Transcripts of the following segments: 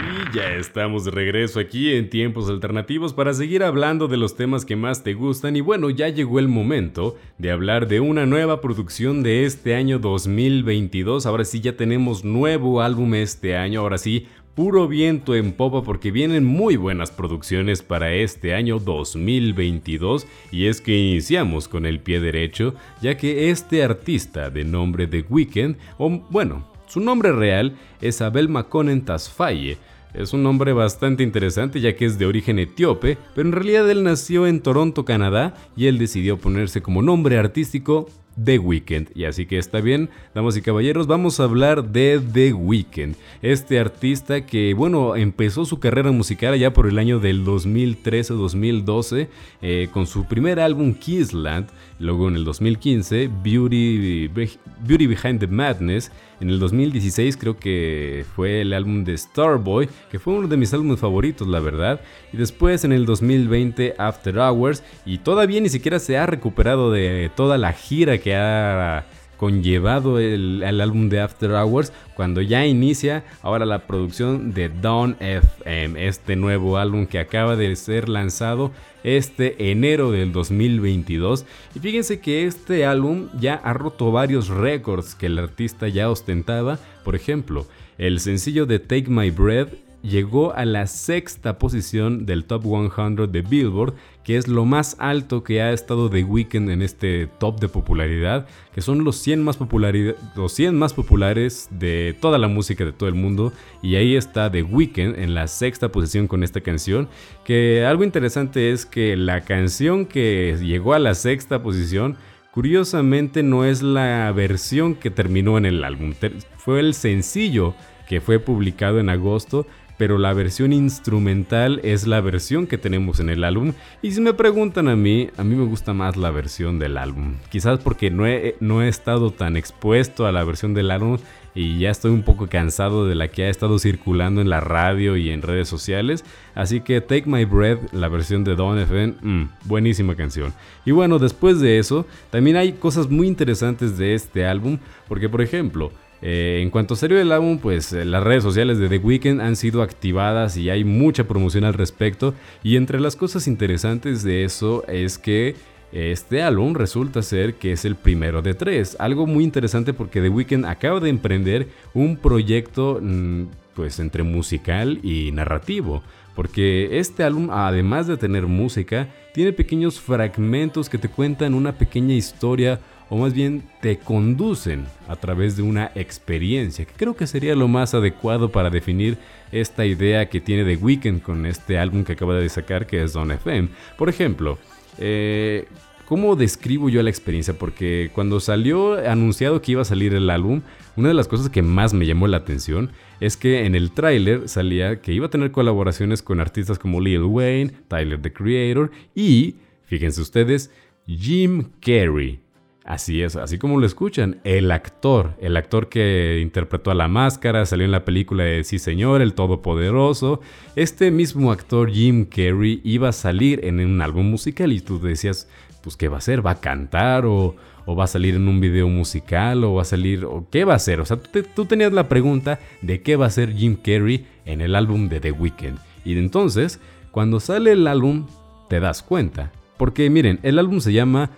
Y ya estamos de regreso aquí en tiempos alternativos para seguir hablando de los temas que más te gustan. Y bueno, ya llegó el momento de hablar de una nueva producción de este año 2022. Ahora sí ya tenemos nuevo álbum este año, ahora sí puro viento en popa porque vienen muy buenas producciones para este año 2022 y es que iniciamos con el pie derecho ya que este artista de nombre The Weeknd, o bueno, su nombre real es Abel Makonnen Tasfaye, es un nombre bastante interesante ya que es de origen etíope, pero en realidad él nació en Toronto, Canadá, y él decidió ponerse como nombre artístico The Weeknd. Y así que está bien, damas y caballeros, vamos a hablar de The Weeknd. Este artista que, bueno, empezó su carrera musical allá por el año del 2013-2012 eh, con su primer álbum Kissland. Luego en el 2015, Beauty, Beauty Behind the Madness. En el 2016 creo que fue el álbum de Starboy, que fue uno de mis álbumes favoritos, la verdad. Y después en el 2020 After Hours. Y todavía ni siquiera se ha recuperado de toda la gira que ha conllevado el, álbum de After Hours cuando ya inicia ahora la producción de Dawn FM, este nuevo álbum que acaba de ser lanzado este enero del 2022. Y fíjense que este álbum ya ha roto varios récords que el artista ya ostentaba. Por ejemplo, el sencillo de Take My Breath llegó a la sexta posición del Top 100 de Billboard, que es lo más alto que ha estado The Weeknd en este top de popularidad, que son los 100 más, los 100 más populares de toda la música de todo el mundo, y ahí está The Weeknd en la sexta posición con esta canción, que algo interesante es que la canción que llegó a la sexta posición, curiosamente no es la versión que terminó en el álbum, fue el sencillo que fue publicado en agosto, pero la versión instrumental es la versión que tenemos en el álbum. Y si me preguntan a mí, a mí me gusta más la versión del álbum. Quizás porque no he, no he estado tan expuesto a la versión del álbum y ya estoy un poco cansado de la que ha estado circulando en la radio y en redes sociales. Así que Take My Breath, la versión de Don FM, mm, buenísima canción. Y bueno, después de eso, también hay cosas muy interesantes de este álbum, porque por ejemplo, eh, en cuanto salió el álbum, pues eh, las redes sociales de The Weeknd han sido activadas y hay mucha promoción al respecto. Y entre las cosas interesantes de eso es que este álbum resulta ser que es el primero de tres. Algo muy interesante porque The Weeknd acaba de emprender un proyecto mm, pues entre musical y narrativo. Porque este álbum, además de tener música, tiene pequeños fragmentos que te cuentan una pequeña historia o más bien te conducen a través de una experiencia, que creo que sería lo más adecuado para definir esta idea que tiene The Weeknd con este álbum que acaba de sacar que es Don FM. Por ejemplo, eh, ¿cómo describo yo la experiencia? Porque cuando salió anunciado que iba a salir el álbum, una de las cosas que más me llamó la atención es que en el tráiler salía que iba a tener colaboraciones con artistas como Lil Wayne, Tyler the Creator y, fíjense ustedes, Jim Carrey. Así es, así como lo escuchan, el actor, el actor que interpretó a la máscara, salió en la película de Sí Señor, el Todopoderoso, este mismo actor Jim Carrey iba a salir en un álbum musical y tú decías, pues ¿qué va a hacer? ¿Va a cantar o, va a salir en un video musical o va a salir, o qué va a hacer? O sea, tú, tú tenías la pregunta de qué va a hacer Jim Carrey en el álbum de The Weeknd. Y entonces, cuando sale el álbum, te das cuenta. Porque miren, el álbum se llama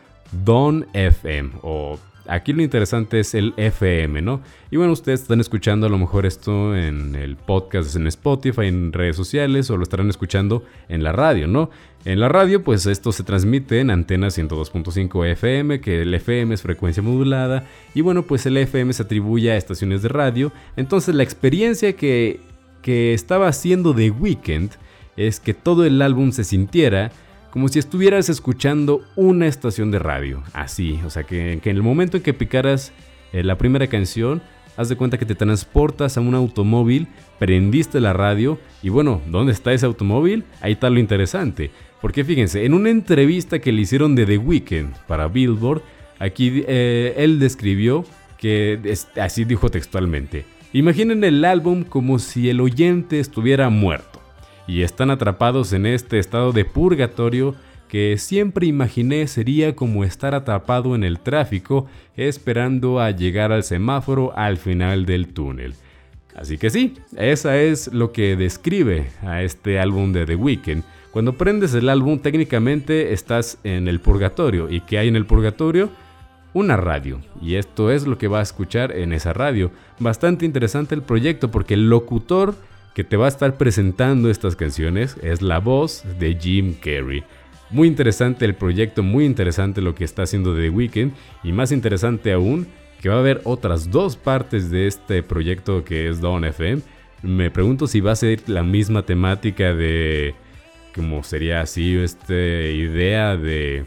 Don FM o aquí lo interesante es el FM, ¿no? Y bueno, ustedes están escuchando a lo mejor esto en el podcast, en Spotify, en redes sociales o lo estarán escuchando en la radio, ¿no? En la radio, pues esto se transmite en antena 102.5 FM, que el FM es frecuencia modulada, y bueno, pues el FM se atribuye a estaciones de radio. Entonces, la experiencia que, que estaba haciendo The Weeknd es que todo el álbum se sintiera como si estuvieras escuchando una estación de radio. Así, o sea, que, en el momento en que picaras eh, la primera canción, haz de cuenta que te transportas a un automóvil, prendiste la radio y bueno, ¿dónde está ese automóvil? Ahí está lo interesante. Porque fíjense, en una entrevista que le hicieron de The Weeknd para Billboard, aquí eh, él describió que así dijo textualmente. Imaginen el álbum como si el oyente estuviera muerto y están atrapados en este estado de purgatorio que siempre imaginé sería como estar atrapado en el tráfico esperando a llegar al semáforo al final del túnel. Así que sí, esa es lo que describe a este álbum de The Weeknd. Cuando prendes el álbum técnicamente estás en el purgatorio. ¿Y qué hay en el purgatorio? Una radio. Y esto es lo que va a escuchar en esa radio. Bastante interesante el proyecto porque el locutor que te va a estar presentando estas canciones es la voz de Jim Carrey. Muy interesante el proyecto, muy interesante lo que está haciendo The Weeknd y más interesante aún que va a haber otras dos partes de este proyecto que es Dawn FM. Me pregunto si va a ser la misma temática de como sería así esta idea de,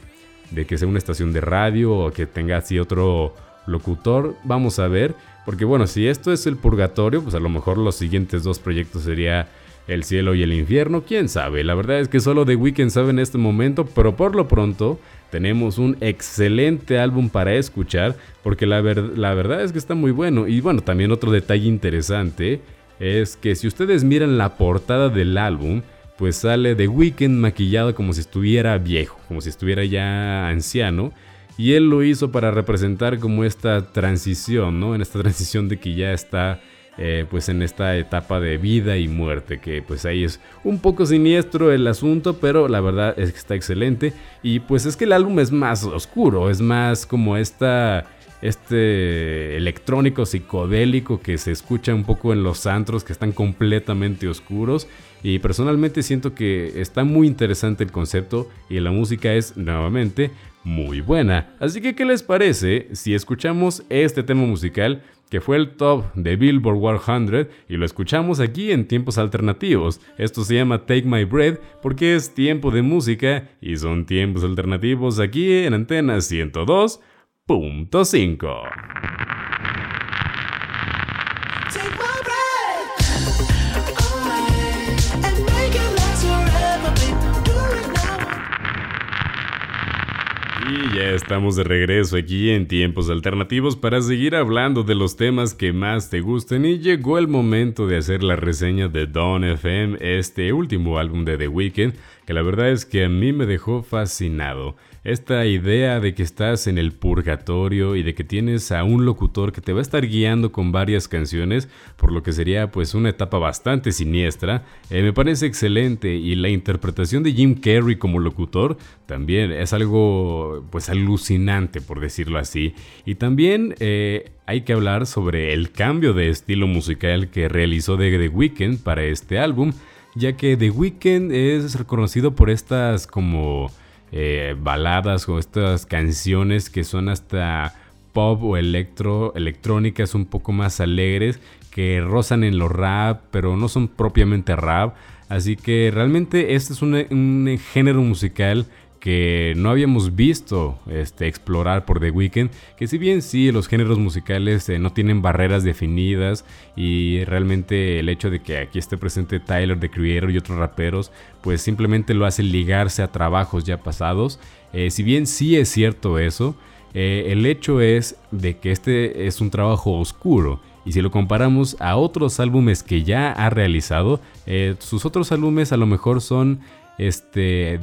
de que sea una estación de radio o que tenga así otro locutor. Vamos a ver, porque bueno, si esto es el purgatorio, pues a lo mejor los siguientes dos proyectos sería el cielo y el infierno, quién sabe. La verdad es que solo The Weeknd sabe en este momento, pero por lo pronto tenemos un excelente álbum para escuchar, porque la, la verdad es que está muy bueno. Y bueno, también otro detalle interesante es que si ustedes miran la portada del álbum, pues sale The Weeknd maquillado como si estuviera viejo, como si estuviera ya anciano. Y él lo hizo para representar como esta transición, ¿no? En esta transición de que ya está eh, pues en esta etapa de vida y muerte, que pues ahí es un poco siniestro el asunto, pero la verdad es que está excelente. Y pues es que el álbum es más oscuro, es más como esta este electrónico psicodélico que se escucha un poco en los antros que están completamente oscuros y personalmente siento que está muy interesante el concepto y la música es nuevamente muy buena. Así que ¿qué les parece si escuchamos este tema musical que fue el top de Billboard 100 y lo escuchamos aquí en tiempos alternativos. Esto se llama Take My Breath porque es tiempo de música y son tiempos alternativos aquí en Antena 102.5. Y ya estamos de regreso aquí en tiempos alternativos para seguir hablando de los temas que más te gusten. Y llegó el momento de hacer la reseña de Dawn FM, este último álbum de The Weeknd, que la verdad es que a mí me dejó fascinado esta idea de que estás en el purgatorio y de que tienes a un locutor que te va a estar guiando con varias canciones, por lo que sería pues una etapa bastante siniestra, eh, me parece excelente. Y la interpretación de Jim Carrey como locutor también es algo pues alucinante por decirlo así. Y también eh, hay que hablar sobre el cambio de estilo musical que realizó The Weeknd para este álbum, ya que The Weeknd es reconocido por estas como eh, baladas o estas canciones que son hasta pop o electro, electrónicas un poco más alegres que rozan en lo rap, pero no son propiamente rap. Así que realmente este es un género musical que no habíamos visto este, explorar por The Weeknd, que si bien sí, los géneros musicales eh, no tienen barreras definidas y realmente el hecho de que aquí esté presente Tyler, The Creator y otros raperos, pues simplemente lo hace ligarse a trabajos ya pasados. Eh, si bien sí es cierto eso, eh, el hecho es de que este es un trabajo oscuro y si lo comparamos a otros álbumes que ya ha realizado, sus otros álbumes a lo mejor son este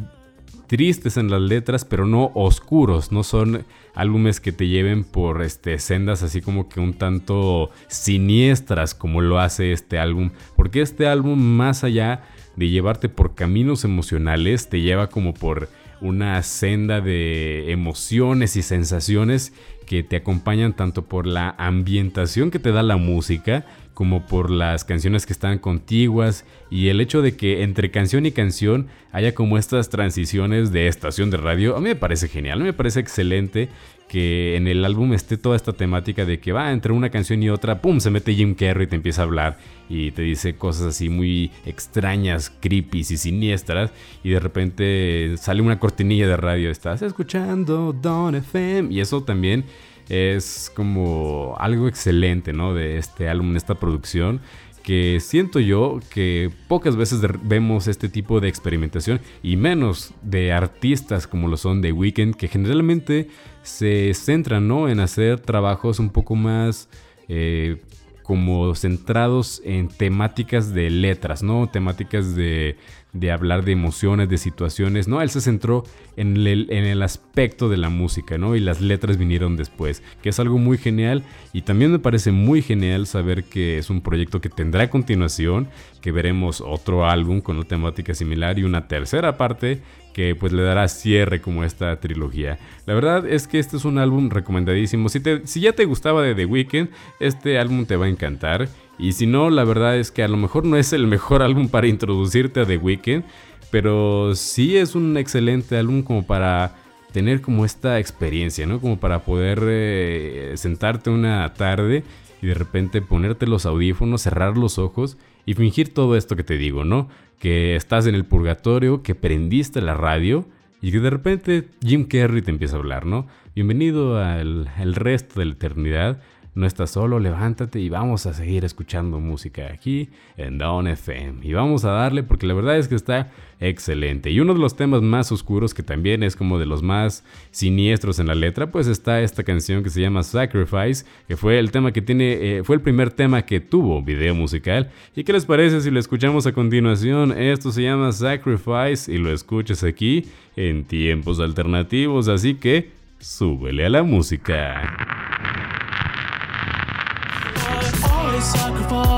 tristes en las letras, pero no oscuros, no son álbumes que te lleven por este, sendas así como que un tanto siniestras como lo hace este álbum, porque este álbum más allá de llevarte por caminos emocionales, te lleva como por una senda de emociones y sensaciones que te acompañan tanto por la ambientación que te da la música, como por las canciones que están contiguas y el hecho de que entre canción y canción haya como estas transiciones de estación de radio, a mí me parece genial, me parece excelente que en el álbum esté toda esta temática de que va entre una canción y otra, pum, se mete Jim Carrey y te empieza a hablar y te dice cosas así muy extrañas, creepy y siniestras y de repente sale una cortinilla de radio, estás escuchando Don FM y eso también es como algo excelente, ¿no? De este álbum, de esta producción que siento yo que pocas veces vemos este tipo de experimentación y menos de artistas como lo son de Weekend que generalmente se centran ¿no? en hacer trabajos un poco más eh, como centrados en temáticas de letras, ¿no? Temáticas de, de hablar de emociones, de situaciones, ¿no? Él se centró en el, en el, aspecto de la música, ¿no? Y las letras vinieron después, que es algo muy genial y también me parece muy genial saber que es un proyecto que tendrá continuación, que veremos otro álbum con una temática similar y una tercera parte que pues le dará cierre como esta trilogía. La verdad es que este es un álbum recomendadísimo. Si, te, si ya te gustaba de The Weeknd, este álbum te va a encantar. Y si no, la verdad es que a lo mejor no es el mejor álbum para introducirte a The Weeknd, pero sí es un excelente álbum como para tener como esta experiencia, ¿no? Como para poder eh, sentarte una tarde y de repente ponerte los audífonos, cerrar los ojos y fingir todo esto que te digo, ¿no? Que estás en el purgatorio, que prendiste la radio y que de repente Jim Carrey te empieza a hablar, ¿no? Bienvenido al resto de la eternidad no estás solo, levántate y vamos a seguir escuchando música aquí en Down FM. Y vamos a darle porque la verdad es que está excelente. Y uno de los temas más oscuros que también es como de los más siniestros en la letra, pues está esta canción que se llama Sacrifice, que fue el tema que tiene, eh, fue el primer tema que tuvo video musical. ¿Y qué les parece si lo escuchamos a continuación? Esto se llama Sacrifice y lo escuchas aquí en tiempos alternativos, así que súbele a la música. Sacrifice